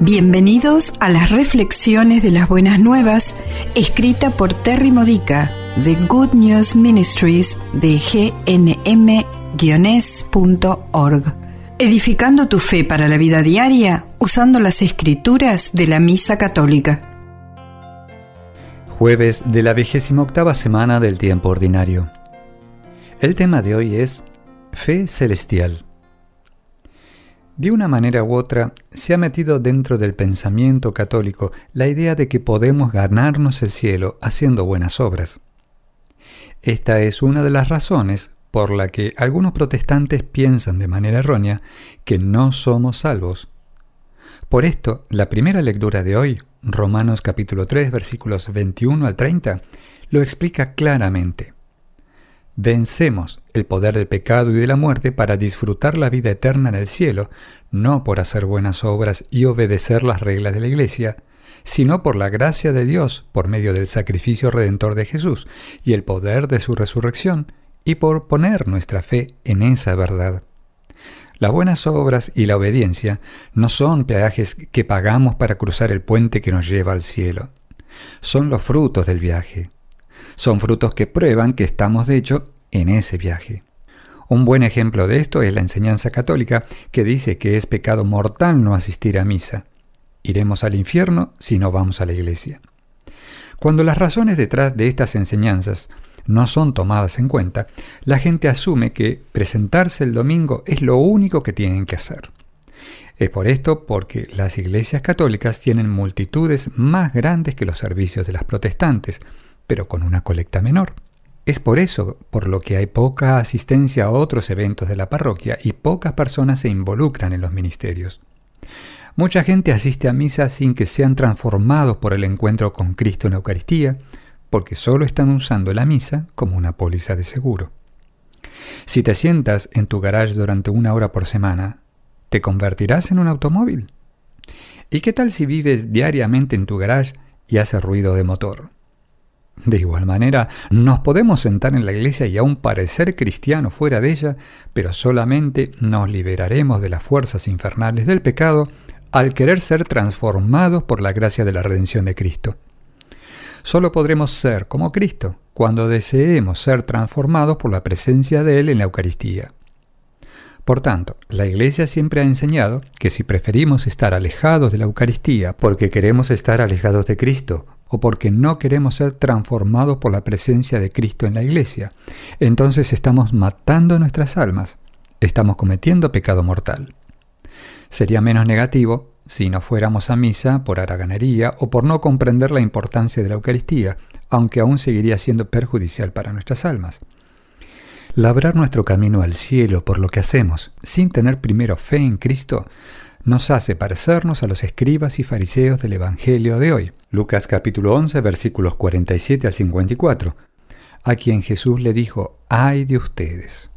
Bienvenidos a las reflexiones de las buenas nuevas, escrita por Terry Modica de Good News Ministries de gnm-org. Edificando tu fe para la vida diaria usando las escrituras de la Misa Católica. Jueves de la vigésima octava semana del tiempo ordinario. El tema de hoy es Fe Celestial. De una manera u otra, se ha metido dentro del pensamiento católico la idea de que podemos ganarnos el cielo haciendo buenas obras. Esta es una de las razones por la que algunos protestantes piensan de manera errónea que no somos salvos. Por esto, la primera lectura de hoy, Romanos capítulo 3 versículos 21 al 30, lo explica claramente. Vencemos el poder del pecado y de la muerte para disfrutar la vida eterna en el cielo, no por hacer buenas obras y obedecer las reglas de la Iglesia, sino por la gracia de Dios por medio del sacrificio redentor de Jesús y el poder de su resurrección, y por poner nuestra fe en esa verdad. Las buenas obras y la obediencia no son peajes que pagamos para cruzar el puente que nos lleva al cielo. Son los frutos del viaje. Son frutos que prueban que estamos de hecho en ese viaje. Un buen ejemplo de esto es la enseñanza católica que dice que es pecado mortal no asistir a misa. Iremos al infierno si no vamos a la iglesia. Cuando las razones detrás de estas enseñanzas no son tomadas en cuenta, la gente asume que presentarse el domingo es lo único que tienen que hacer. Es por esto porque las iglesias católicas tienen multitudes más grandes que los servicios de las protestantes, pero con una colecta menor. Es por eso por lo que hay poca asistencia a otros eventos de la parroquia y pocas personas se involucran en los ministerios. Mucha gente asiste a misa sin que sean transformados por el encuentro con Cristo en la Eucaristía, porque solo están usando la misa como una póliza de seguro. Si te sientas en tu garage durante una hora por semana, ¿te convertirás en un automóvil? ¿Y qué tal si vives diariamente en tu garage y hace ruido de motor? De igual manera, nos podemos sentar en la iglesia y aún parecer cristianos fuera de ella, pero solamente nos liberaremos de las fuerzas infernales del pecado al querer ser transformados por la gracia de la redención de Cristo. Solo podremos ser como Cristo cuando deseemos ser transformados por la presencia de Él en la Eucaristía. Por tanto, la Iglesia siempre ha enseñado que si preferimos estar alejados de la Eucaristía porque queremos estar alejados de Cristo o porque no queremos ser transformados por la presencia de Cristo en la iglesia, entonces estamos matando nuestras almas, estamos cometiendo pecado mortal. Sería menos negativo si no fuéramos a misa por haraganería o por no comprender la importancia de la Eucaristía, aunque aún seguiría siendo perjudicial para nuestras almas. Labrar nuestro camino al cielo por lo que hacemos, sin tener primero fe en Cristo, nos hace parecernos a los escribas y fariseos del Evangelio de hoy. Lucas capítulo 11 versículos 47 al 54, a quien Jesús le dijo, ay de ustedes.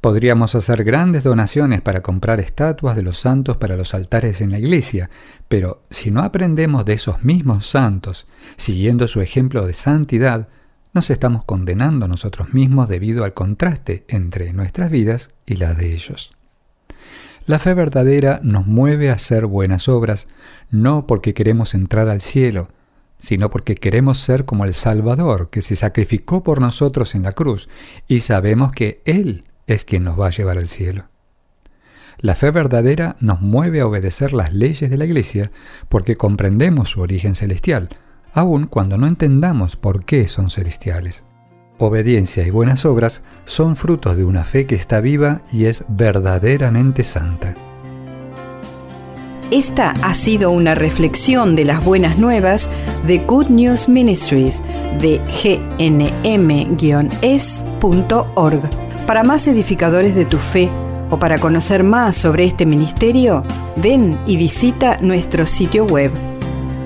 Podríamos hacer grandes donaciones para comprar estatuas de los santos para los altares en la iglesia, pero si no aprendemos de esos mismos santos, siguiendo su ejemplo de santidad, nos estamos condenando nosotros mismos debido al contraste entre nuestras vidas y las de ellos. La fe verdadera nos mueve a hacer buenas obras, no porque queremos entrar al cielo, sino porque queremos ser como el Salvador que se sacrificó por nosotros en la cruz y sabemos que Él es quien nos va a llevar al cielo. La fe verdadera nos mueve a obedecer las leyes de la Iglesia porque comprendemos su origen celestial, aun cuando no entendamos por qué son celestiales. Obediencia y buenas obras son frutos de una fe que está viva y es verdaderamente santa. Esta ha sido una reflexión de las buenas nuevas de Good News Ministries de gnm-es.org. Para más edificadores de tu fe o para conocer más sobre este ministerio, ven y visita nuestro sitio web